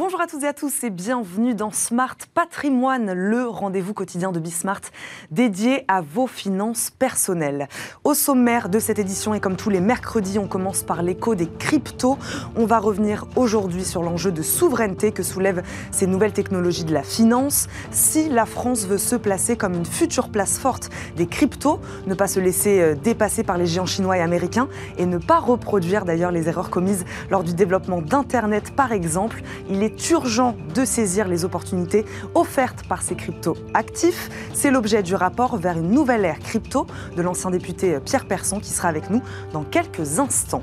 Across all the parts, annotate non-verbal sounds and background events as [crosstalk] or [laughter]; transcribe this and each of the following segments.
Bonjour à toutes et à tous et bienvenue dans Smart Patrimoine, le rendez-vous quotidien de Bismart dédié à vos finances personnelles. Au sommaire de cette édition et comme tous les mercredis, on commence par l'écho des cryptos. On va revenir aujourd'hui sur l'enjeu de souveraineté que soulèvent ces nouvelles technologies de la finance. Si la France veut se placer comme une future place forte des cryptos, ne pas se laisser euh, dépasser par les géants chinois et américains et ne pas reproduire d'ailleurs les erreurs commises lors du développement d'Internet par exemple, il est urgent de saisir les opportunités offertes par ces cryptos actifs. C'est l'objet du rapport vers une nouvelle ère crypto de l'ancien député Pierre Persson qui sera avec nous dans quelques instants.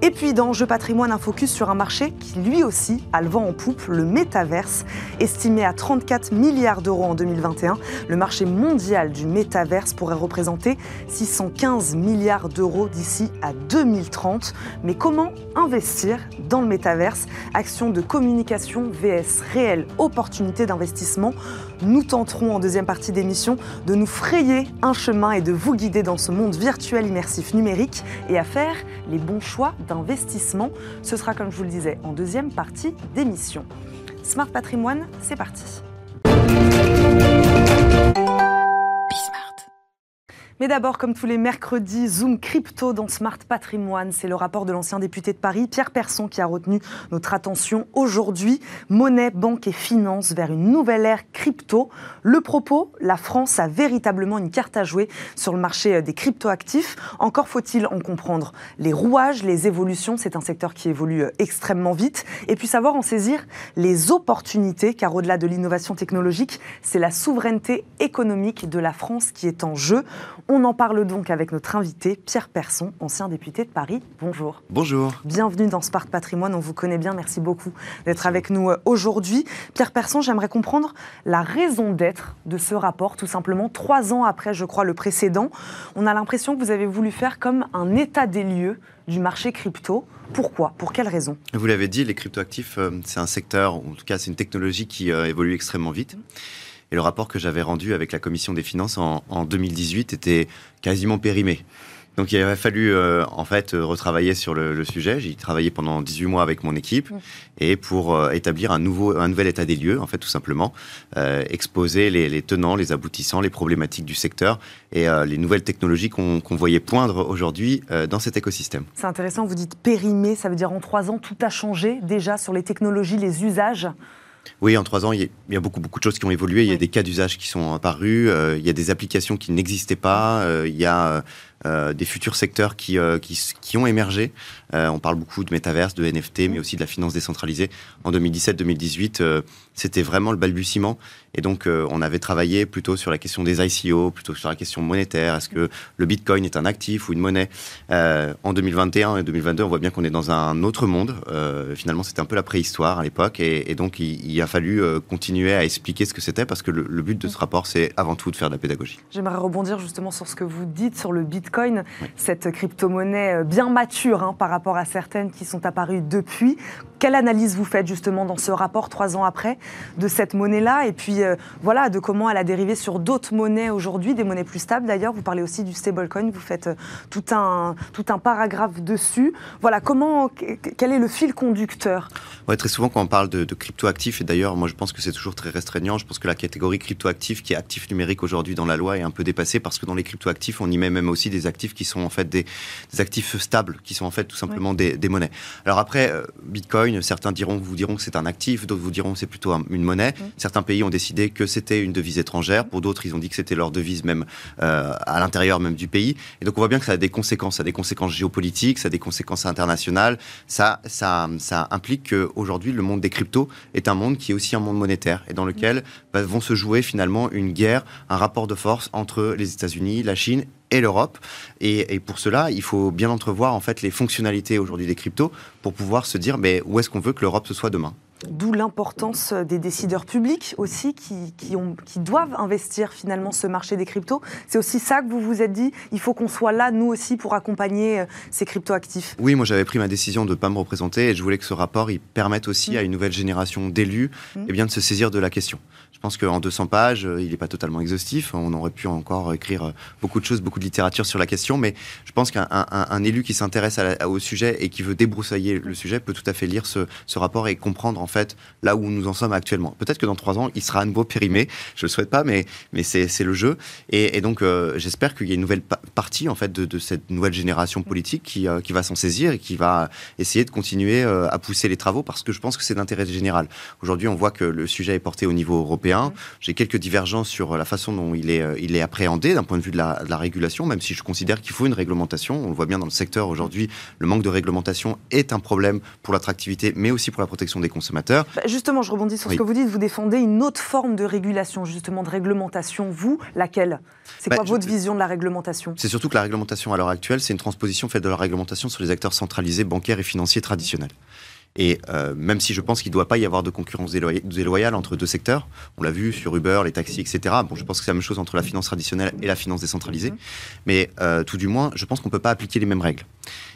Et puis dans Jeu patrimoine, un focus sur un marché qui lui aussi a le vent en poupe, le métaverse. Estimé à 34 milliards d'euros en 2021, le marché mondial du métaverse pourrait représenter 615 milliards d'euros d'ici à 2030. Mais comment investir dans le métaverse? Action de communication VS réelle opportunité d'investissement. Nous tenterons en deuxième partie d'émission de nous frayer un chemin et de vous guider dans ce monde virtuel immersif numérique et à faire les bons choix d'investissement. Ce sera, comme je vous le disais, en deuxième partie d'émission. Smart Patrimoine, c'est parti. Mais d'abord, comme tous les mercredis, Zoom Crypto dans Smart Patrimoine. C'est le rapport de l'ancien député de Paris, Pierre Persson, qui a retenu notre attention aujourd'hui. Monnaie, banque et finance vers une nouvelle ère crypto. Le propos, la France a véritablement une carte à jouer sur le marché des cryptoactifs. Encore faut-il en comprendre les rouages, les évolutions. C'est un secteur qui évolue extrêmement vite. Et puis savoir en saisir les opportunités, car au-delà de l'innovation technologique, c'est la souveraineté économique de la France qui est en jeu. On en parle donc avec notre invité, Pierre Persson, ancien député de Paris. Bonjour. Bonjour. Bienvenue dans Spart Patrimoine, on vous connaît bien, merci beaucoup d'être avec nous euh, aujourd'hui. Pierre Persson, j'aimerais comprendre la raison d'être de ce rapport, tout simplement, trois ans après, je crois, le précédent. On a l'impression que vous avez voulu faire comme un état des lieux du marché crypto. Pourquoi? Pour quelles raisons Vous l'avez dit, les cryptoactifs, euh, c'est un secteur, en tout cas c'est une technologie qui euh, évolue extrêmement vite. Et le rapport que j'avais rendu avec la commission des finances en, en 2018 était quasiment périmé. Donc il avait fallu euh, en fait retravailler sur le, le sujet. J'ai travaillé pendant 18 mois avec mon équipe et pour euh, établir un nouveau, un nouvel état des lieux, en fait tout simplement, euh, exposer les, les, tenants, les aboutissants, les problématiques du secteur et les nouvelles technologies qu'on qu voyait poindre aujourd'hui dans cet écosystème. C'est intéressant, vous dites périmé, ça veut dire en trois ans tout a changé déjà sur les technologies, les usages. Oui, en trois ans, il y, a, beaucoup, beaucoup de choses qui ont évolué. Il y a des cas d'usage qui sont apparus. Euh, il y a des applications qui n'existaient pas. Euh, il y a euh, des futurs secteurs qui, qui, qui, ont émergé. on parle beaucoup de métaverse, de NFT, mais aussi de la finance décentralisée. En 2017-2018, c'était vraiment le balbutiement. Et donc, on avait travaillé plutôt sur la question des ICO, plutôt sur la question monétaire. Est-ce que le Bitcoin est un actif ou une monnaie? En 2021 et 2022, on voit bien qu'on est dans un autre monde. finalement, c'était un peu la préhistoire à l'époque. Et, et, donc, il, il a fallu euh, continuer à expliquer ce que c'était parce que le, le, but de ce rapport, c'est avant tout de faire de la pédagogie. J'aimerais rebondir justement sur ce que vous dites sur le Bitcoin, oui. cette crypto-monnaie bien mature hein, par rapport à certaines qui sont apparues depuis. Quelle analyse vous faites justement dans ce rapport trois ans après de cette monnaie-là et puis euh, voilà de comment elle a dérivé sur d'autres monnaies aujourd'hui, des monnaies plus stables d'ailleurs. Vous parlez aussi du stablecoin, vous faites euh, tout un, tout un paragraphe dessus. Voilà, comment, quel est le fil conducteur? Ouais, Très souvent quand on parle de, de crypto-actifs, et d'ailleurs moi je pense que c'est toujours très restreignant, je pense que la catégorie crypto-actif qui est actif numérique aujourd'hui dans la loi est un peu dépassée parce que dans les crypto-actifs on y met même aussi des actifs qui sont en fait des, des actifs stables, qui sont en fait tout simplement ouais. des, des, monnaies. Alors après, euh, Bitcoin, certains diront, vous diront que c'est un actif, d'autres vous diront que c'est plutôt un, une monnaie. Mmh. Certains pays ont décidé que c'était une devise étrangère, pour d'autres ils ont dit que c'était leur devise même euh, à l'intérieur même du pays. Et donc on voit bien que ça a des conséquences, ça a des conséquences géopolitiques, ça a des conséquences internationales. Ça, ça, ça implique qu'aujourd'hui le monde des cryptos est un monde qui est aussi un monde monétaire et dans lequel bah, vont se jouer finalement une guerre, un rapport de force entre les États-Unis, la Chine et l'Europe. Et, et, pour cela, il faut bien entrevoir en fait les fonctionnalités aujourd'hui des cryptos pour pouvoir se dire mais où est-ce qu'on veut que l'Europe se soit demain? D'où l'importance des décideurs publics aussi qui, qui, ont, qui, doivent investir finalement ce marché des cryptos. C'est aussi ça que vous vous êtes dit, il faut qu'on soit là, nous aussi, pour accompagner euh, ces cryptoactifs. Oui, moi j'avais pris ma décision de ne pas me représenter et je voulais que ce rapport il permette aussi mmh. à une nouvelle génération d'élus mmh. eh bien, de se saisir de la question. Je pense qu'en 200 pages, il n'est pas totalement exhaustif. On aurait pu encore écrire beaucoup de choses, beaucoup de littérature sur la question, mais je pense qu'un un, un élu qui s'intéresse au sujet et qui veut débroussailler le sujet peut tout à fait lire ce, ce rapport et comprendre en fait là où nous en sommes actuellement. Peut-être que dans trois ans, il sera à nouveau périmé. Je le souhaite pas, mais, mais c'est le jeu. Et, donc, euh, j'espère qu'il y a une nouvelle partie en fait de, cette nouvelle génération politique qui, euh, qui va s'en saisir et qui va essayer de continuer euh, à pousser les travaux parce que je pense que c'est d'intérêt général. Aujourd'hui, on voit que le sujet est porté au niveau européen. J'ai quelques divergences sur la façon dont il est, il est appréhendé d'un point de vue de la, de la régulation, même si je considère qu'il faut une réglementation. On le voit bien dans le secteur aujourd'hui, le manque de réglementation est un problème pour l'attractivité, mais aussi pour la protection des consommateurs. Bah, justement, je rebondis sur ce que vous dites. Vous défendez une autre forme de régulation, justement de réglementation. Vous, laquelle? C'est quoi bah, votre vision de la réglementation? C'est surtout que la réglementation à l'heure actuelle, c'est une transposition faite de la réglementation sur les acteurs centralisés bancaires et financiers traditionnels. Et euh, même si je pense qu'il ne doit pas y avoir de concurrence déloyale entre deux secteurs, on l'a vu sur Uber, les taxis, etc. Bon, je pense que c'est la même chose entre la finance traditionnelle et la finance décentralisée. Mm-hmm. Mais euh, tout du moins, je pense qu'on ne peut pas appliquer les mêmes règles.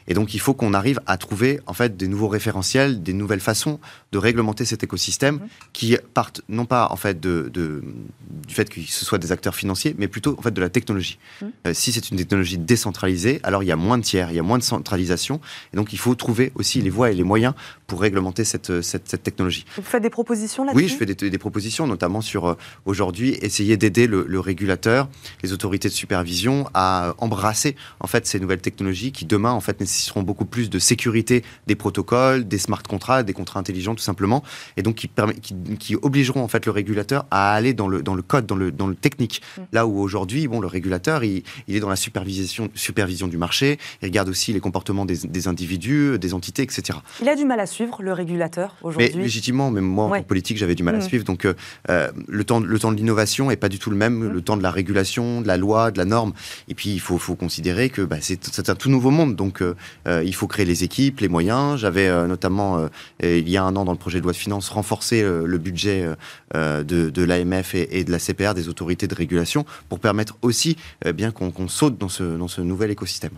Et donc, il faut qu'on arrive à trouver en fait des nouveaux référentiels, des nouvelles façons de réglementer cet écosystème mhm. qui partent non pas en fait de, du fait que ce soit des acteurs financiers, mais plutôt en fait de la technologie. Mhm. Euh, si c'est une technologie décentralisée, alors il y a moins de tiers, il y a moins de centralisation, et donc il faut trouver aussi les voies et les moyens pour réglementer cette, cette, technologie. Vous faites des propositions là-dessus? Oui, je fais des, propositions, notamment sur euh, aujourd'hui essayer d'aider le, le, régulateur, les autorités de supervision à embrasser en fait ces nouvelles technologies qui demain en fait nécessiteront beaucoup plus de sécurité des protocoles, des smart contracts, des contrats intelligents tout simplement, et donc qui, permet, qui, obligeront en fait le régulateur à aller dans le, dans le code, dans le, dans le technique. Mm. Là où aujourd'hui, bon, le régulateur, il, il, est dans la supervision, supervision du marché, il regarde aussi les comportements des, des, individus, des entités, etc. Il a du mal à suivre, le régulateur, aujourd'hui? Mais légitimement, même moi, en politique, j'avais du mal à mm. suivre. Donc, euh, euh, le, temps, le temps de l'innovation n'est pas du tout le même, mm. le temps de la régulation, de la loi, de la norme. Et puis, il faut, faut considérer que bah, c'est un tout nouveau monde. Donc, euh, il faut créer les équipes, les moyens. J'avais euh, notamment, euh, il y a un an, dans le projet de loi de finances, renforcé le budget de, l'AMF et, de la CPR, des autorités de régulation, pour permettre aussi bien qu'on saute dans ce, dans ce nouvel écosystème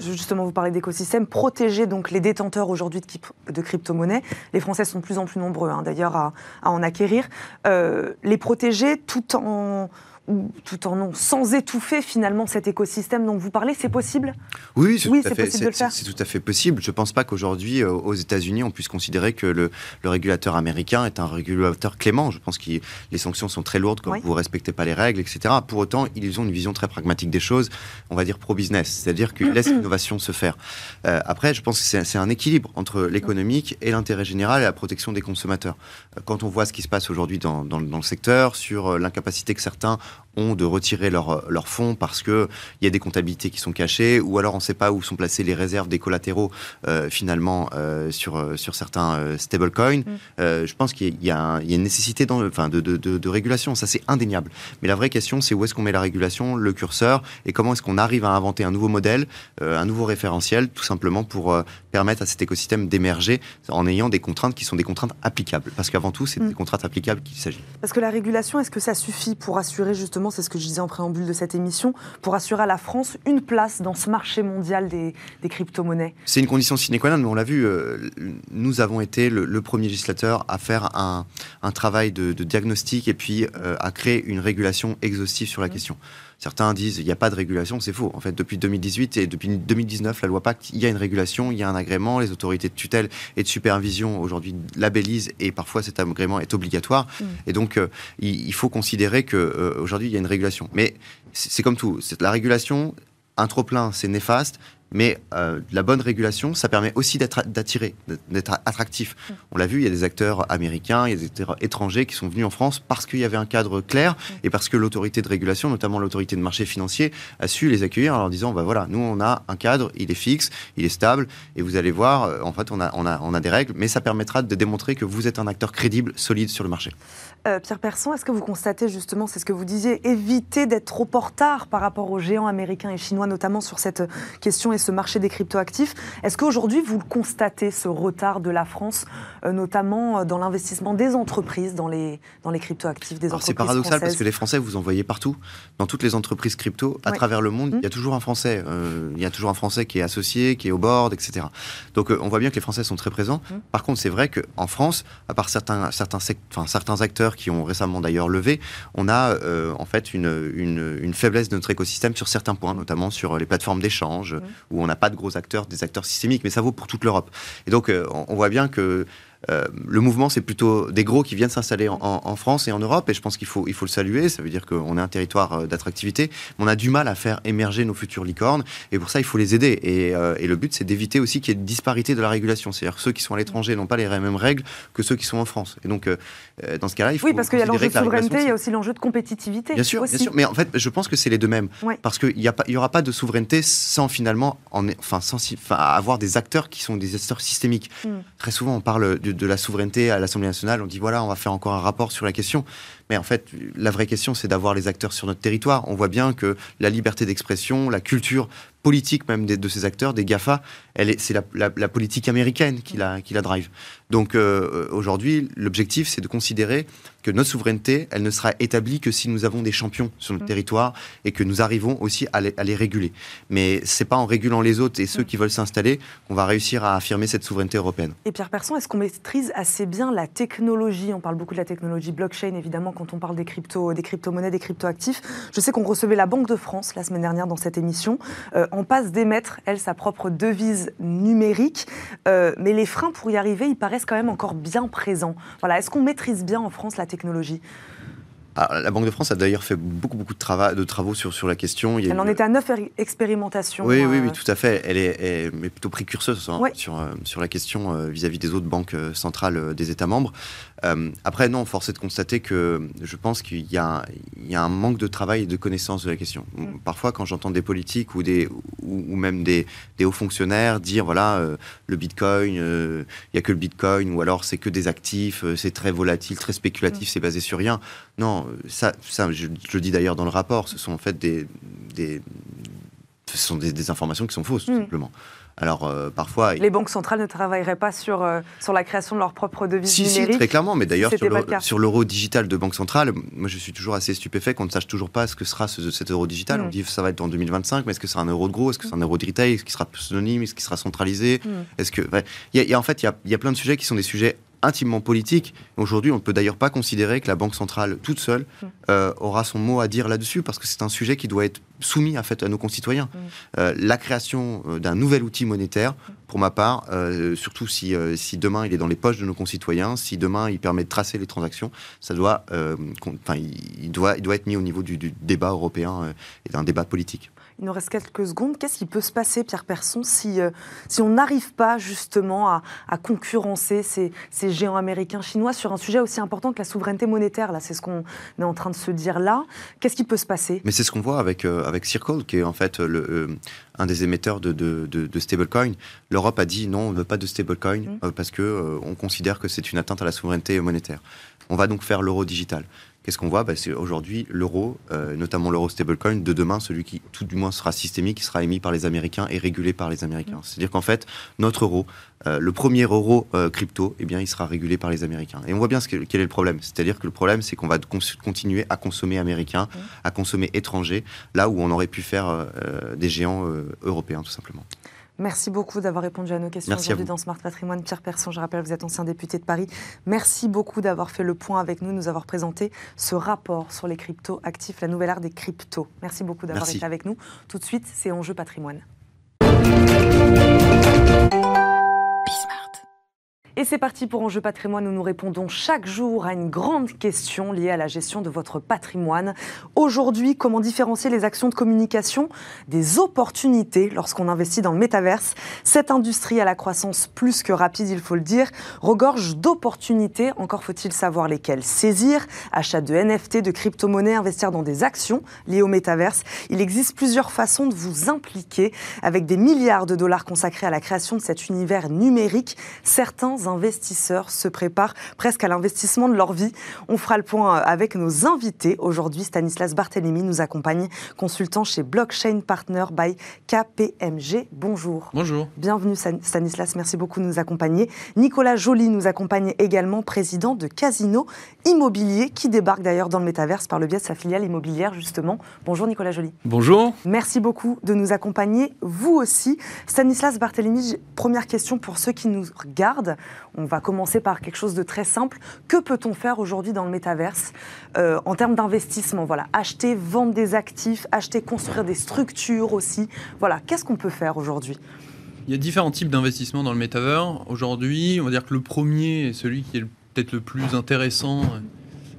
justement, vous parlez d'écosystème, protéger donc les détenteurs aujourd'hui de, de crypto-monnaies. Les Français sont de plus en plus nombreux, hein, d'ailleurs, à, en acquérir. les protéger tout en tout en non, sans étouffer finalement cet écosystème dont vous parlez, c'est possible? Oui, c'est possible de le faire. C'est tout à fait possible. Je ne pense pas qu'aujourd'hui, euh, aux États-Unis, on puisse considérer que le, régulateur américain est un régulateur clément. Je pense que les sanctions sont très lourdes quand vous ne respectez pas les règles, etc. Pour autant, ils ont une vision très pragmatique des choses, on va dire pro-business, c'est-à-dire qu'ils laissent [clears throat] l'innovation se faire. Euh, après, je pense que c'est un équilibre entre l'économique et l'intérêt général et la protection des consommateurs. Euh, quand on voit ce qui se passe aujourd'hui dans, dans, le secteur, sur l'incapacité que certains ont de retirer leurs fonds parce qu'il y a des comptabilités qui sont cachées, ou alors on ne sait pas où sont placées les réserves des collatéraux euh, finalement euh, sur, euh, sur certains stablecoins. Mm. je pense qu'il y, a une nécessité dans, enfin, de, de, de, régulation, ça c'est indéniable. Mais la vraie question, c'est où est-ce qu'on met la régulation, le curseur, et comment est-ce qu'on arrive à inventer un nouveau modèle, un nouveau référentiel, tout simplement pour permettre à cet écosystème d'émerger en ayant des contraintes qui sont des contraintes applicables. Parce qu'avant tout, c'est mm. des contraintes applicables qu'il s'agit. Parce que la régulation, est-ce que ça suffit pour assurer justement, c'est ce que je disais en préambule de cette émission, pour assurer à la France une place dans ce marché mondial des, crypto-monnaies C'est une condition sine qua non, mais on l'a vu, euh, nous avons été le, premier législateur à faire un, travail de, diagnostic et puis euh, à créer une régulation exhaustive sur la mm. question. Certains disent il n'y a pas de régulation, c'est faux. En fait, depuis 2018 et depuis 2019, la loi Pacte, il y a une régulation, il y a un agrément. Les autorités de tutelle et de supervision aujourd'hui labellisent et parfois cet agrément est obligatoire. Mm. Et donc, euh, il, faut considérer qu'aujourd'hui, aujourd'hui il y a une régulation. Mais c'est comme tout. La régulation, un trop plein, c'est néfaste. Mais euh, la bonne régulation, ça permet aussi attiré, d'être attractif. Mm. On l'a vu, il y a des acteurs américains, il y a des acteurs étrangers qui sont venus en France parce qu'il y avait un cadre clair mm. et parce que l'autorité de régulation, notamment l'autorité de marché financier, a su les accueillir en leur disant, bah voilà, nous on a un cadre, il est fixe, il est stable, et vous allez voir, euh, en fait, on a, on a, on a des règles, mais ça permettra de démontrer que vous êtes un acteur crédible, solide sur le marché. Euh, Pierre Persson, est-ce que vous constatez justement, c'est ce que vous disiez, éviter d'être trop en retard par rapport aux géants américains et chinois, notamment sur cette question et ce marché des cryptoactifs? Est-ce qu'aujourd'hui, vous le constatez, ce retard de la France, euh, notamment euh, dans l'investissement des entreprises dans les, dans les cryptoactifs des entreprises C'est paradoxal parce que les Français, vous en voyez partout, dans toutes les entreprises crypto, à travers le monde, il y a toujours un Français. il y a toujours un Français qui est associé, qui est au board, etc. Donc on voit bien que les Français sont très présents. Mmh. Par contre, c'est vrai qu'en France, à part certains, certains, enfin, certains acteurs qui ont récemment d'ailleurs levé, on a euh, en fait une, une, faiblesse de notre écosystème sur certains points, notamment sur les plateformes d'échange, où on n'a pas de gros acteurs, des acteurs systémiques, mais ça vaut pour toute l'Europe. Et donc, euh, on voit bien que le mouvement, c'est plutôt des gros qui viennent s'installer en, France et en Europe, et je pense qu'il faut, il faut le saluer. Ça veut dire qu'on est un territoire d'attractivité, mais on a du mal à faire émerger nos futures licornes, et pour ça, il faut les aider. Et, et le but, c'est d'éviter aussi qu'il y ait une disparité de la régulation. C'est-à-dire que ceux qui sont à l'étranger n'ont pas les mêmes règles que ceux qui sont en France. Et donc, dans ce cas-là, il faut. Oui, parce qu'il y a l'enjeu de souveraineté, il y a aussi l'enjeu de compétitivité. Bien sûr, bien sûr. Mais en fait, je pense que c'est les deux mêmes. Parce qu'il n'y aura pas de souveraineté sans finalement en, enfin, sans, avoir des acteurs qui sont des acteurs systémiques. Hmm. Très souvent, on parle de, la souveraineté à l'Assemblée nationale, on dit voilà, on va faire encore un rapport sur la question. Mais en fait, la vraie question, c'est d'avoir les acteurs sur notre territoire. On voit bien que la liberté d'expression, la culture politique même de ces acteurs, des GAFA, c'est la, politique américaine qui la, qui la drive. Donc euh, aujourd'hui, l'objectif, c'est de considérer que notre souveraineté, elle ne sera établie que si nous avons des champions sur notre mmh. territoire et que nous arrivons aussi à les, à les réguler. Mais c'est pas en régulant les autres et ceux mmh. qui veulent s'installer qu'on va réussir à affirmer cette souveraineté européenne. Et Pierre Persson, est-ce qu'on maîtrise assez bien la technologie? On parle beaucoup de la technologie blockchain, évidemment, quand on parle des, crypto, des crypto-monnaies, des crypto-actifs. Je sais qu'on recevait la Banque de France la semaine dernière dans cette émission. Euh, en passe d'émettre, elle, sa propre devise numérique. Euh, mais les freins pour y arriver, ils paraissent quand même encore bien présents. Voilà, Est-ce qu'on maîtrise bien en France la technologie? Ah, la Banque de France a d'ailleurs fait beaucoup, beaucoup de, travaux, de travaux sur, sur la question. Elle en était à neuf expérimentations. Oui, oui, oui, euh, tout à fait. Elle est, plutôt précurseuse hein, sur, euh, sur la question euh, vis-à-vis des autres banques centrales des États membres. après, non, force est de constater que je pense qu'il y, y, a un manque de travail et de connaissance de la question. Mm. Parfois, quand j'entends des politiques ou, des, ou, même des, des, hauts fonctionnaires dire voilà, le bitcoin, il n'y a que le bitcoin, ou alors c'est que des actifs, c'est très volatile, très spéculatif, mm. c'est basé sur rien. Non, ça, ça je, le dis d'ailleurs dans le rapport, ce sont en fait des, des ce sont des, informations qui sont fausses, tout hmm. simplement. Alors euh, parfois. Les banques centrales ne travailleraient pas sur, euh, sur la création de leur propre devise si, numérique. Si, très clairement. Mais d'ailleurs, sur l'euro digital de banque centrale, moi je suis toujours assez stupéfait qu'on ne sache toujours pas ce que sera cet euro digital. On hmm. dit que ça va être en 2025, mais est-ce que c'est un euro de gros? Est-ce que c'est un euro de retail? Est-ce qu'il sera synonyme Est-ce qu'il sera centralisé? Hmm. Est-ce que. Il y, a, en fait, il y a, y a plein de sujets qui sont des sujets intimement politique. Aujourd'hui, on ne peut d'ailleurs pas considérer que la Banque centrale toute seule mm. euh, aura son mot à dire là-dessus, parce que c'est un sujet qui doit être soumis en fait, à nos concitoyens. Mm. Euh, la création euh, d'un nouvel outil monétaire, pour ma part, surtout si, si, demain il est dans les poches de nos concitoyens, si demain il permet de tracer les transactions, ça doit, il, doit, il doit être mis au niveau du débat européen et d'un débat politique. Il nous reste quelques secondes. Qu'est-ce qui peut se passer, Pierre Persson, si, euh, si on n'arrive pas justement à, concurrencer ces, ces, géants américains, chinois sur un sujet aussi important que la souveraineté monétaire Là, c'est ce qu'on est en train de se dire là. Qu'est-ce qui peut se passer? Mais c'est ce qu'on voit avec, euh, avec Circle, qui est en fait le, euh, un des émetteurs de, de, de, stablecoin. L'Europe a dit non, on ne veut pas de stablecoin mmh. parce que on considère que c'est une atteinte à la souveraineté monétaire. On va donc faire l'euro digital. Qu'est-ce qu'on voit bah, C'est aujourd'hui l'euro, euh, notamment l'euro stablecoin, de demain, celui qui tout du moins sera systémique, qui sera émis par les Américains et régulé par les Américains. Mm. C'est-à-dire qu'en fait, notre euro, euh, le premier euro euh, crypto, eh bien, il sera régulé par les Américains. Et on voit bien ce quel est le problème. C'est-à-dire que le problème, c'est qu'on va continuer à consommer américain, mm. à consommer étranger, là où on aurait pu faire des géants européens, tout simplement. Merci beaucoup d'avoir répondu à nos questions aujourd'hui dans Smart Patrimoine. Pierre Persson, je rappelle, vous êtes ancien député de Paris. Merci beaucoup d'avoir fait le point avec nous, nous avoir présenté ce rapport sur les cryptos actifs, la nouvelle ère des cryptos. Merci beaucoup d'avoir été avec nous. Tout de suite, c'est Enjeu Patrimoine. Et c'est parti pour Enjeu patrimoine où nous répondons chaque jour à une grande question liée à la gestion de votre patrimoine. Aujourd'hui, comment différencier les actions de communication des opportunités lorsqu'on investit dans le métaverse? Cette industrie à la croissance plus que rapide, il faut le dire, regorge d'opportunités. Encore faut-il savoir lesquelles saisir. Achat de NFT, de crypto-monnaies, investir dans des actions liées au métaverse. Il existe plusieurs façons de vous impliquer avec des milliards de dollars consacrés à la création de cet univers numérique. Certains investisseurs se préparent presque à l'investissement de leur vie. On fera le point euh, avec nos invités. Aujourd'hui, Stanislas Barthélémy nous accompagne, consultant chez Blockchain Partner by KPMG. Bonjour. Bonjour. Bienvenue Stanislas, merci beaucoup de nous accompagner. Nicolas Joly nous accompagne également, président de Casino Immobilier, qui débarque d'ailleurs dans le métaverse par le biais de sa filiale immobilière, justement. Bonjour Nicolas Joly. Bonjour. Merci beaucoup de nous accompagner, vous aussi. Stanislas Barthélémy, première question pour ceux qui nous regardent. On va commencer par quelque chose de très simple. Que peut-on faire aujourd'hui dans le métaverse euh, en termes d'investissement? Voilà, acheter, vendre des actifs, acheter, construire des structures aussi. Voilà, qu'est-ce qu'on peut faire aujourd'hui? Il y a différents types d'investissements dans le metaverse. Aujourd'hui, on va dire que le premier, celui qui est peut-être le plus intéressant,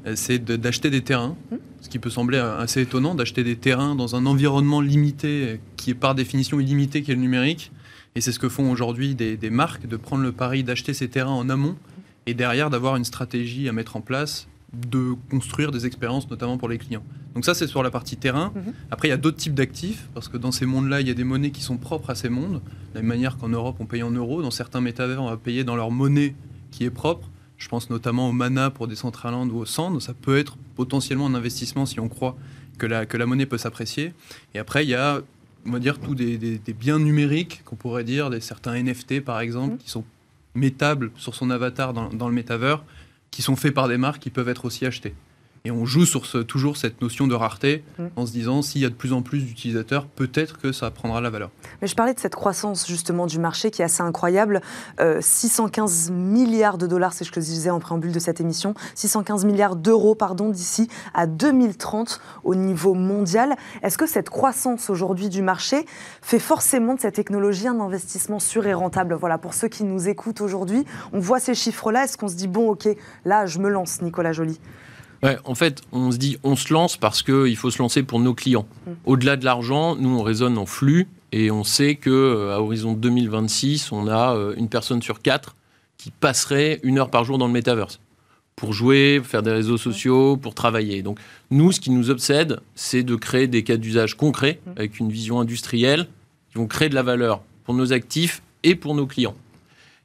euh, c'est d'acheter des terrains. Mmh. Ce qui peut sembler assez étonnant, d'acheter des terrains dans un environnement limité, qui est par définition illimité, qui est le numérique. Et c'est ce que font aujourd'hui des, des, marques, de prendre le pari d'acheter ces terrains en amont et derrière d'avoir une stratégie à mettre en place de construire des expériences, notamment pour les clients. Donc ça, c'est sur la partie terrain. Mhm. Après, il y a d'autres types d'actifs, parce que dans ces mondes-là, il y a des monnaies qui sont propres à ces mondes. De la même manière qu'en Europe, on paye en euros. Dans certains métavers, on va payer dans leur monnaie qui est propre. Je pense notamment au Mana pour Decentraland ou au Sand. Ça peut être potentiellement un investissement si on croit que la, que la monnaie peut s'apprécier. Et après, il y a, on va dire, tous des, biens numériques qu'on pourrait dire, des, certains NFT par exemple, mhm. qui sont métables sur son avatar dans, dans le métavers qui sont faits par des marques qui peuvent être aussi achetés. Et on joue sur ce, toujours cette notion de rareté mm. en se disant s'il y a de plus en plus d'utilisateurs, peut-être que ça prendra la valeur. Mais je parlais de cette croissance justement du marché qui est assez incroyable. 615 euh, milliards de dollars, c'est ce que je disais en préambule de cette émission, 615 milliards d'euros pardon d'ici à 2030 au niveau mondial. Est-ce que cette croissance aujourd'hui du marché fait forcément de cette technologie un investissement sûr et rentable? Voilà, pour ceux qui nous écoutent aujourd'hui, on voit ces chiffres-là. Est-ce qu'on se dit bon, ok, là je me lance, Nicolas Joly? Ouais, en fait, on se dit, on se lance parce qu'il faut se lancer pour nos clients. Mm. Au-delà de l'argent, nous, on raisonne en flux et on sait que euh, à horizon 2026, on a euh, une personne sur quatre qui passerait une heure par jour dans le metaverse pour jouer, faire des réseaux sociaux, pour travailler. Donc, nous, ce qui nous obsède, c'est de créer des cas d'usage concrets mm. avec une vision industrielle qui vont créer de la valeur pour nos actifs et pour nos clients.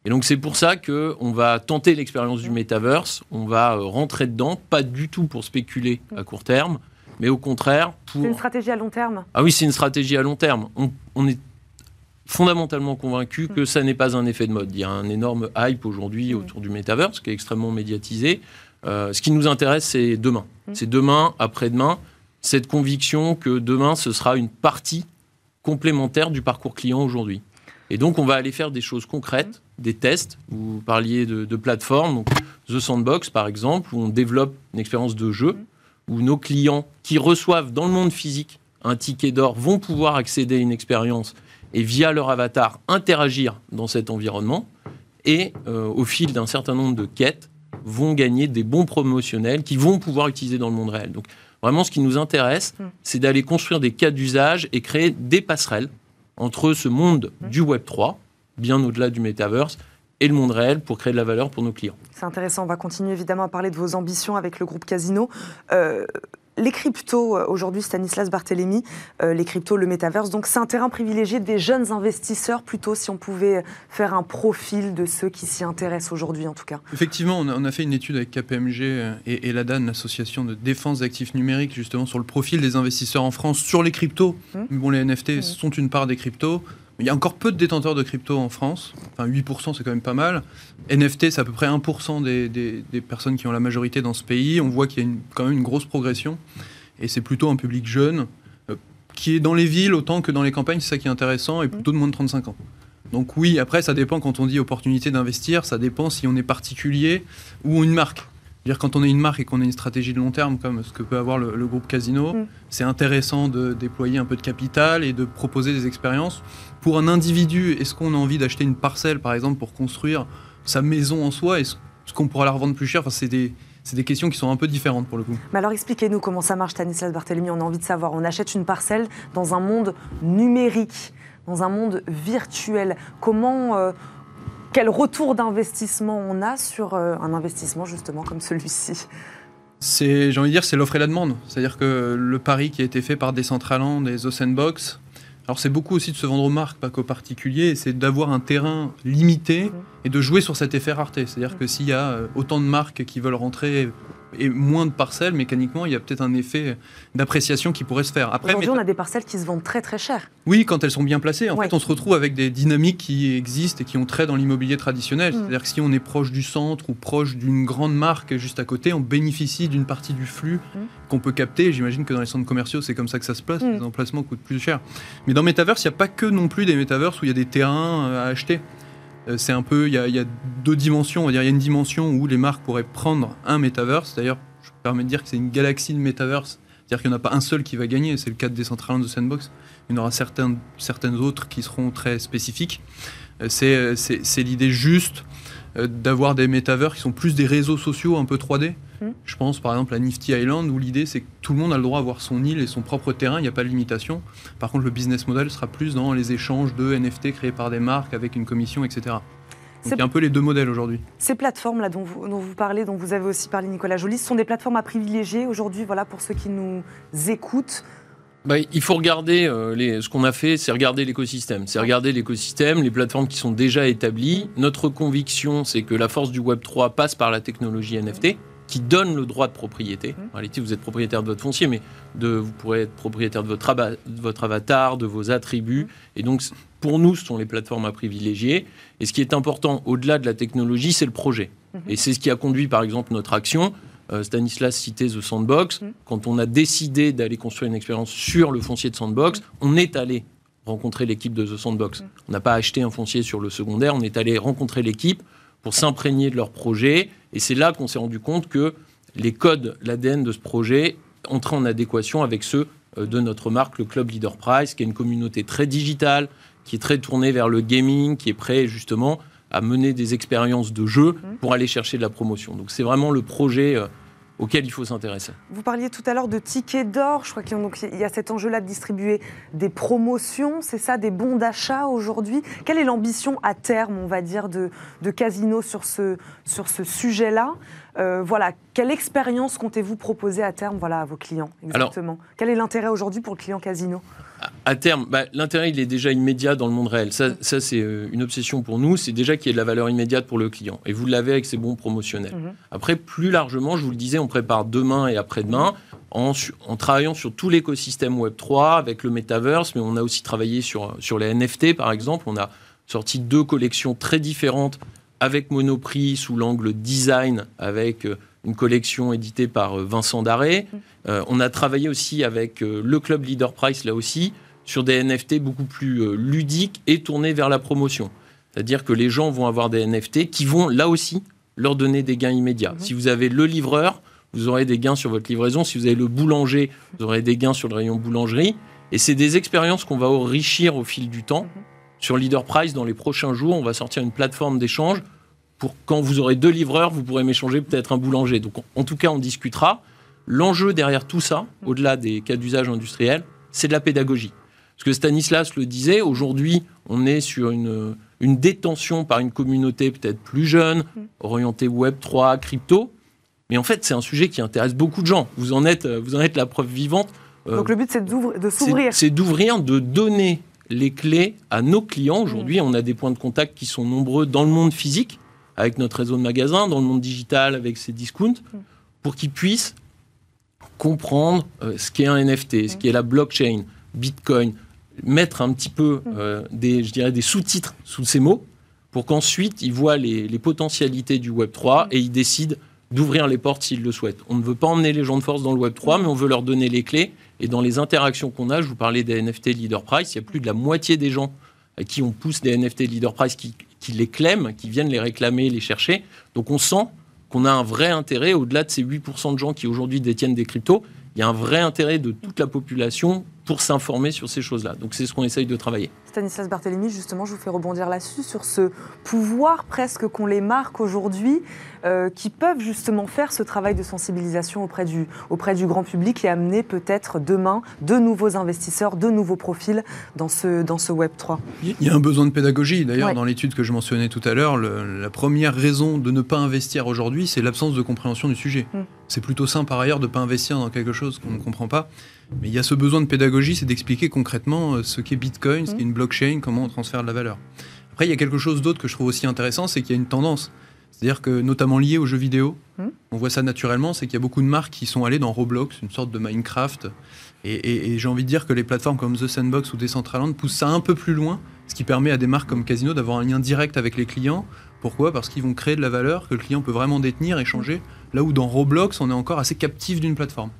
Et donc c'est pour ça qu'on va tenter l'expérience du metaverse, on va euh, rentrer dedans, pas du tout pour spéculer à court terme, mais au contraire pour... C'est une stratégie à long terme Ah oui, c'est une stratégie à long terme. On, est fondamentalement convaincu que ça n'est pas un effet de mode. Il y a un énorme hype aujourd'hui autour du metaverse qui est extrêmement médiatisé. Euh, ce qui nous intéresse, c'est demain. Mm. C'est demain, après-demain, cette conviction que demain, ce sera une partie complémentaire du parcours client aujourd'hui. Et donc, on va aller faire des choses concrètes, des tests. Vous parliez de, de plateformes, donc The Sandbox, par exemple, où on développe une expérience de jeu, où nos clients qui reçoivent dans le monde physique un ticket d'or vont pouvoir accéder à une expérience et via leur avatar interagir dans cet environnement. Et euh, au fil d'un certain nombre de quêtes, vont gagner des bons promotionnels qui vont pouvoir utiliser dans le monde réel. Donc vraiment, ce qui nous intéresse, mm. c'est d'aller construire des cas d'usage et créer des passerelles entre ce monde du Web 3, bien au-delà du metaverse, et le monde réel pour créer de la valeur pour nos clients. C'est intéressant. On va continuer évidemment à parler de vos ambitions avec le groupe Casino. Euh, les cryptos, euh, aujourd'hui, Stanislas Barthélémy, euh, les cryptos, le métaverse, donc c'est un terrain privilégié des jeunes investisseurs, plutôt si on pouvait faire un profil de ceux qui s'y intéressent aujourd'hui, en tout cas. Effectivement, on a, fait une étude avec KPMG et, et l'ADAN, l'association de défense d'actifs numériques, justement sur le profil des investisseurs en France sur les cryptos. Mmh. Bon, les NFT mmh. sont une part des cryptos. Il y a encore peu de détenteurs de crypto en France. Enfin, 8%, c'est quand même pas mal. NFT, c'est à peu près 1% des, des, personnes qui ont la majorité dans ce pays. On voit qu'il y a quand même une grosse progression. Et c'est plutôt un public jeune, euh, qui est dans les villes autant que dans les campagnes, c'est ça qui est intéressant, et plutôt de moins de 35 ans. Donc oui, après, ça dépend quand on dit opportunité d'investir, ça dépend si on est particulier ou une marque dire quand on est une marque et qu'on a une stratégie de long terme comme ce que peut avoir le, groupe Casino, mm. c'est intéressant de déployer un peu de capital et de proposer des expériences. Pour un individu, est-ce qu'on a envie d'acheter une parcelle, par exemple, pour construire sa maison en soi? Est-ce qu'on pourra la revendre plus cher? Enfin, C'est des, des, questions qui sont un peu différentes pour le coup. Mais alors expliquez-nous comment ça marche, Stanislas Barthélemy. On a envie de savoir. On achète une parcelle dans un monde numérique, dans un monde virtuel. Comment... Euh, quel retour d'investissement on a sur euh, un investissement justement comme celui-ci? C'est, j'ai envie de dire, c'est l'offre et la demande. C'est-à-dire que le pari qui a été fait par Decentraland et The Sandbox, alors c'est beaucoup aussi de se vendre aux marques, pas qu'aux particuliers, c'est d'avoir un terrain limité mmh. et de jouer sur cet effet rareté. C'est-à-dire mmh. que s'il y a euh, autant de marques qui veulent rentrer et moins de parcelles, mécaniquement, il y a peut-être un effet d'appréciation qui pourrait se faire. Après, Aujourd'hui, on a des parcelles qui se vendent très très cher. Oui, quand elles sont bien placées. En fait, on se retrouve avec des dynamiques qui existent et qui ont trait dans l'immobilier traditionnel. Mm. C'est-à-dire que si on est proche du centre ou proche d'une grande marque juste à côté, on bénéficie d'une partie du flux mm. qu'on peut capter. J'imagine que dans les centres commerciaux, c'est comme ça que ça se place. Mm. Les emplacements coûtent plus cher. Mais dans Metaverse, il n'y a pas que non plus des Metaverse où il y a des terrains euh, à acheter. Euh, c'est un peu, il y, a deux dimensions. Il y a une dimension où les marques pourraient prendre un metaverse. D'ailleurs, permet de dire que c'est une galaxie de metaverse. C'est-à-dire qu'il n'y en a pas un seul qui va gagner, c'est le cas de Decentraland de Sandbox. Il y en aura certaines, certaines autres qui seront très spécifiques. C'est l'idée juste d'avoir des métavers qui sont plus des réseaux sociaux un peu 3D. Mmh. Je pense par exemple à Nifty Island où l'idée c'est que tout le monde a le droit d'avoir son île et son propre terrain, il n'y a pas de limitation. Par contre, le business model sera plus dans les échanges de NFT créés par des marques avec une commission, etc. C'est un peu les deux modèles aujourd'hui. Ces plateformes-là dont vous, dont vous, parlez, dont vous avez aussi parlé, Nicolas Joly, ce sont des plateformes à privilégier aujourd'hui voilà, pour ceux qui nous écoutent? Bah, il faut regarder euh, les, ce qu'on a fait, c'est regarder l'écosystème. C'est regarder l'écosystème, les plateformes qui sont déjà établies. Notre conviction, c'est que la force du Web 3 passe par la technologie NFT qui donne le droit de propriété. Mmh. En réalité, vous êtes propriétaire de votre foncier, mais de, vous pourrez être propriétaire de votre, de votre avatar, de vos attributs. Mmh. Et donc, pour nous, ce sont les plateformes à privilégier. Et ce qui est important, au-delà de la technologie, c'est le projet. Mmh. Et c'est ce qui a conduit, par exemple, notre action. Euh, Stanislas citait The Sandbox. Quand on a décidé d'aller construire une expérience sur le foncier de Sandbox, on est allé rencontrer l'équipe de The Sandbox. On n'a pas acheté un foncier sur le secondaire, on est allé rencontrer l'équipe pour s'imprégner de leur projet. Et c'est là qu'on s'est rendu compte que les codes, l'ADN de ce projet entraient en adéquation avec ceux euh, de notre marque, le Club Leader Prize, qui est une communauté très digitale, qui est très tournée vers le gaming, qui est prêt justement à mener des expériences de jeu mmh. pour aller chercher de la promotion. Donc c'est vraiment le projet euh, auquel il faut s'intéresser. Vous parliez tout à l'heure de tickets d'or. Je crois qu'il y a cet enjeu-là de distribuer des promotions, c'est ça, des bons d'achat aujourd'hui? Quelle est l'ambition à terme, on va dire, de, de Casino sur ce, sur ce sujet-là? Euh, voilà, quelle expérience comptez-vous proposer à terme voilà, à vos clients exactement? Quel est l'intérêt aujourd'hui pour le client Casino? À terme, bah, l'intérêt, il est déjà immédiat dans le monde réel. Ça, ça c'est euh, une obsession pour nous. C'est déjà qu'il y ait de la valeur immédiate pour le client. Et vous l'avez avec ces bons promotionnels. Mhm. Après, plus largement, je vous le disais, on prépare demain et après-demain en, en, travaillant sur tout l'écosystème Web3 avec le Metaverse, mais on a aussi travaillé sur, sur les NFT, par exemple. On a sorti deux collections très différentes avec Monoprix sous l'angle design, avec euh, une collection éditée par euh, Vincent Daré. Mhm. On a travaillé aussi avec le Club Leader Price, là aussi, sur des NFT beaucoup plus euh, ludiques et tournés vers la promotion. C'est-à-dire que les gens vont avoir des NFT qui vont là aussi leur donner des gains immédiats. Mhm. Si vous avez le livreur, vous aurez des gains sur votre livraison. Si vous avez le boulanger, vous aurez des gains sur le rayon boulangerie. Et c'est des expériences qu'on va enrichir au fil du temps. Mhm. Sur Leader Price, dans les prochains jours, on va sortir une plateforme d'échange pour quand vous aurez deux livreurs, vous pourrez m'échanger peut-être un boulanger. Donc en tout cas, on discutera. L'enjeu derrière tout ça, au-delà des cas d'usage industriel, c'est de la pédagogie. Parce que Stanislas le disait, aujourd'hui, on est sur une, une détention par une communauté peut-être plus jeune, orientée Web 3, crypto. Mais en fait, c'est un sujet qui intéresse beaucoup de gens. Vous en êtes, vous en êtes la preuve vivante. Euh, Donc le but, c'est de s'ouvrir. C'est d'ouvrir, de donner les clés à nos clients. Aujourd'hui, mm. on a des points de contact qui sont nombreux dans le monde physique, avec notre réseau de magasins, dans le monde digital, avec ses discounts, mm. pour qu'ils puissent comprendre euh, ce qu'est un NFT, ce qu'est la blockchain, Bitcoin, mettre un petit peu mm. euh, des, je dirais, des sous-titres sous ces mots pour qu'ensuite ils voient les, potentialités du Web 3 mm. et ils décident d'ouvrir les portes s'ils le souhaitent. On ne veut pas emmener les gens de force dans le Web 3, mm. mais on veut leur donner les clés. Et dans les interactions qu'on a, je vous parlais des NFT Leader Price, il y a plus de la moitié des gens à qui on pousse des NFT Leader Price qui, qui les clèment, qui viennent les réclamer, les chercher. Donc on sent qu'on a un vrai intérêt, au-delà de ces 8% de gens qui aujourd'hui détiennent des cryptos, il y a un vrai intérêt de toute la population pour s'informer sur ces choses-là. Donc c'est ce qu'on essaye de travailler. Stanislas Barthélémy, justement, je vous fais rebondir là-dessus, sur ce pouvoir presque qu'on les marque aujourd'hui, euh, qui peuvent justement faire ce travail de sensibilisation auprès du, auprès du grand public et amener peut-être demain de nouveaux investisseurs, de nouveaux profils dans ce, dans ce Web 3. Il y a un besoin de pédagogie. D'ailleurs, dans l'étude que je mentionnais tout à l'heure, la première raison de ne pas investir aujourd'hui, c'est l'absence de compréhension du sujet. Mm. C'est plutôt simple par ailleurs de ne pas investir dans quelque chose qu'on ne comprend pas. Mais il y a ce besoin de pédagogie, c'est d'expliquer concrètement euh, ce qu'est Bitcoin, ce qu'est une blockchain, comment on transfère de la valeur. Après, il y a quelque chose d'autre que je trouve aussi intéressant, c'est qu'il y a une tendance. C'est-à-dire que, notamment lié aux jeux vidéo, hmm. on voit ça naturellement, c'est qu'il y a beaucoup de marques qui sont allées dans Roblox, une sorte de Minecraft. Et, j'ai envie de dire que les plateformes comme The Sandbox ou Decentraland poussent ça un peu plus loin, ce qui permet à des marques comme Casino d'avoir un lien direct avec les clients. Pourquoi? Parce qu'ils vont créer de la valeur que le client peut vraiment détenir, échanger, là où dans Roblox, on est encore assez captif d'une plateforme.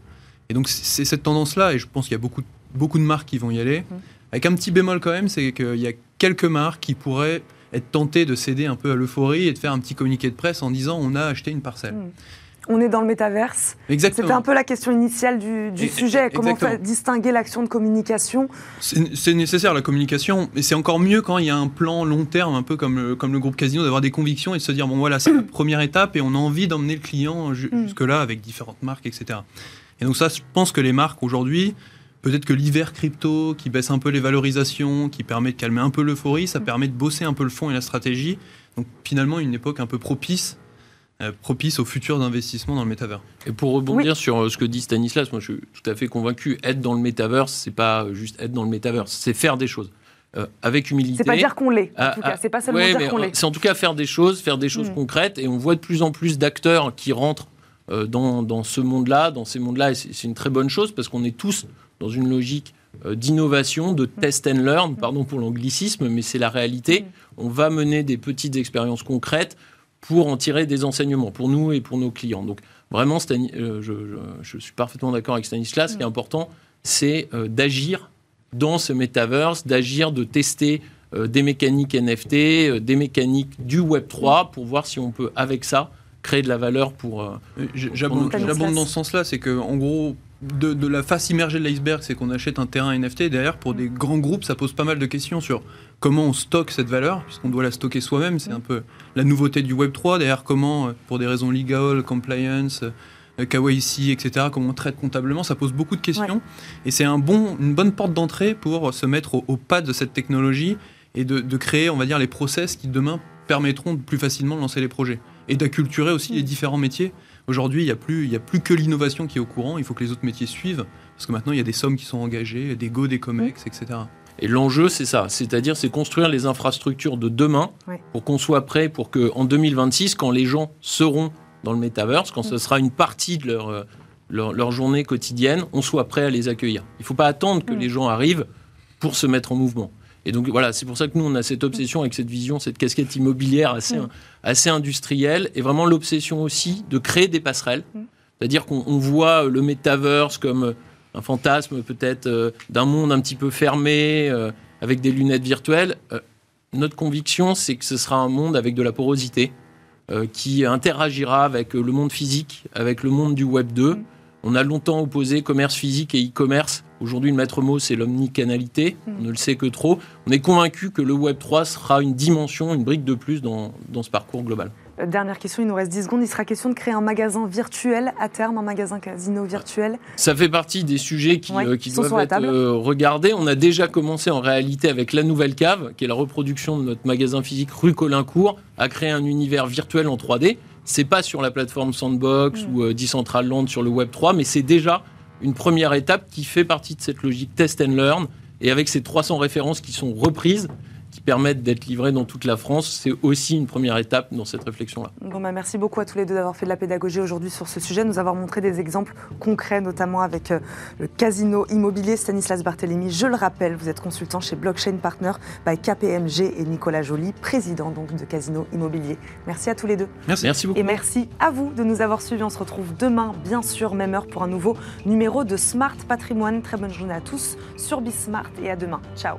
Et donc c'est cette tendance-là, et je pense qu'il y a beaucoup, beaucoup de marques qui vont y aller. Mmh. Avec un petit bémol quand même, c'est qu'il y a quelques marques qui pourraient être tentées de céder un peu à l'euphorie et de faire un petit communiqué de presse en disant on a acheté une parcelle. Mmh. On est dans le métaverse. Exactement. C'était un peu la question initiale du, du Et- sujet. Comment distinguer l'action de communication C'est nécessaire la communication, mais c'est encore mieux quand il y a un plan long terme, un peu comme le, comme le groupe Casino, d'avoir des convictions et de se dire bon voilà, c'est la [coughs] première étape et on a envie d'emmener le client ju- Mm. jusque-là avec différentes marques, etc. Et donc ça, je pense que les marques aujourd'hui, peut-être que l'hiver crypto qui baisse un peu les valorisations, qui permet de calmer un peu l'euphorie, ça permet de bosser un peu le fond et la stratégie. Donc finalement, une époque un peu propice, euh, propice aux futurs investissements dans le métavers. Et pour rebondir sur euh, ce que dit Stanislas, moi je suis tout à fait convaincu, être dans le métaverse, c'est pas juste être dans le métaverse, c'est faire des choses. Euh, avec humilité. C'est pas dire qu'on l'est, en Ah, tout ah, cas. C'est pas seulement ouais, dire mais qu'on l'est. C'est en tout cas faire des choses, faire des choses Mm. concrètes. Et on voit de plus en plus d'acteurs qui rentrent euh, dans, dans ce monde-là, dans ces mondes-là. Et c'est c'est une très bonne chose parce qu'on est tous dans une logique euh, d'innovation, de test and learn, pardon pour l'anglicisme, mais c'est la réalité. Mm. On va mener des petites expériences concrètes pour en tirer des enseignements, pour nous et pour nos clients. Donc vraiment, Stani- euh, je, je- je suis parfaitement d'accord avec Stanislas. Ce qui est important, c'est euh, d'agir dans ce metaverse, d'agir, de tester euh, des mécaniques NFT, euh, des mécaniques du Web 3 pour voir si on peut, avec ça, créer de la valeur pour. J'abonde dans ce sens-là, c'est que en gros, de, de la face immergée de l'iceberg, c'est qu'on achète un terrain NFT. Derrière, pour des grands groupes, ça pose pas mal de questions sur comment on stocke cette valeur, puisqu'on doit la stocker soi-même. C'est un peu la nouveauté du Web 3. Derrière, comment, euh, pour des raisons legal, compliance, euh, KYC, etc., comment on traite comptablement, ça pose beaucoup de questions. Et c'est un bon, une bonne porte d'entrée pour se mettre au, au pas de cette technologie et de, de créer, on va dire, les process qui demain permettront de plus facilement de lancer les projets et d'acculturer aussi les différents métiers. Aujourd'hui, il n'y a, plus- il y a plus que l'innovation qui est au courant, il faut que les autres métiers suivent, parce que maintenant, il y a des sommes qui sont engagées, des Go, des COMEX, etc. Et l'enjeu, c'est ça, c'est-à-dire c'est construire les infrastructures de demain Ouais. pour qu'on soit prêt pour que en 2026, quand les gens seront dans le metaverse, quand ce sera une partie de leur, euh, leur, leur journée quotidienne, on soit prêt à les accueillir. Il ne faut pas attendre que Mm. les gens arrivent pour se mettre en mouvement. Et donc voilà, c'est pour ça que nous, on a cette obsession avec cette vision, cette casquette immobilière assez, assez industrielle, et vraiment l'obsession aussi de créer des passerelles. C'est-à-dire qu'on on voit le metaverse comme un fantasme peut-être euh, d'un monde un petit peu fermé, euh, avec des lunettes virtuelles. Euh, notre conviction, c'est que ce sera un monde avec de la porosité, euh, qui interagira avec euh, le monde physique, avec le monde du Web 2. Mm. On a longtemps opposé commerce physique et e-commerce. Aujourd'hui, le maître mot, c'est l'omnicanalité. Mm. On ne le sait que trop. On est convaincu que le Web 3 sera une dimension, une brique de plus dans, dans ce parcours global. Euh, Dernière question, il nous reste 10 secondes. Il sera question de créer un magasin virtuel à terme, un magasin casino virtuel. Ça fait partie des sujets qui, Ouais, euh, qui doivent sur la être table. euh, regardés. On a déjà commencé en réalité avec la nouvelle cave, qui est la reproduction de notre magasin physique rue Colincourt, à créer un univers virtuel en 3D. C'est pas sur la plateforme Sandbox Mm. ou euh, Decentraland sur le Web 3, mais c'est déjà une première étape qui fait partie de cette logique test and learn. Et avec ces 300 références qui sont reprises, qui permettent d'être livrées dans toute la France, c'est aussi une première étape dans cette réflexion-là. Bon, bah, merci beaucoup à tous les deux d'avoir fait de la pédagogie aujourd'hui sur ce sujet, nous avoir montré des exemples concrets, notamment avec euh, le casino immobilier Stanislas Barthélémy. Je le rappelle, vous êtes consultant chez Blockchain Partner by KPMG et Nicolas Joly, président donc de Casino Immobilier. Merci à tous les deux. Merci. Merci beaucoup. Et merci à vous de nous avoir suivis. On se retrouve demain, bien sûr, même heure, pour un nouveau numéro de Smart Patrimoine. Très bonne journée à tous sur Bismart et à demain. Ciao.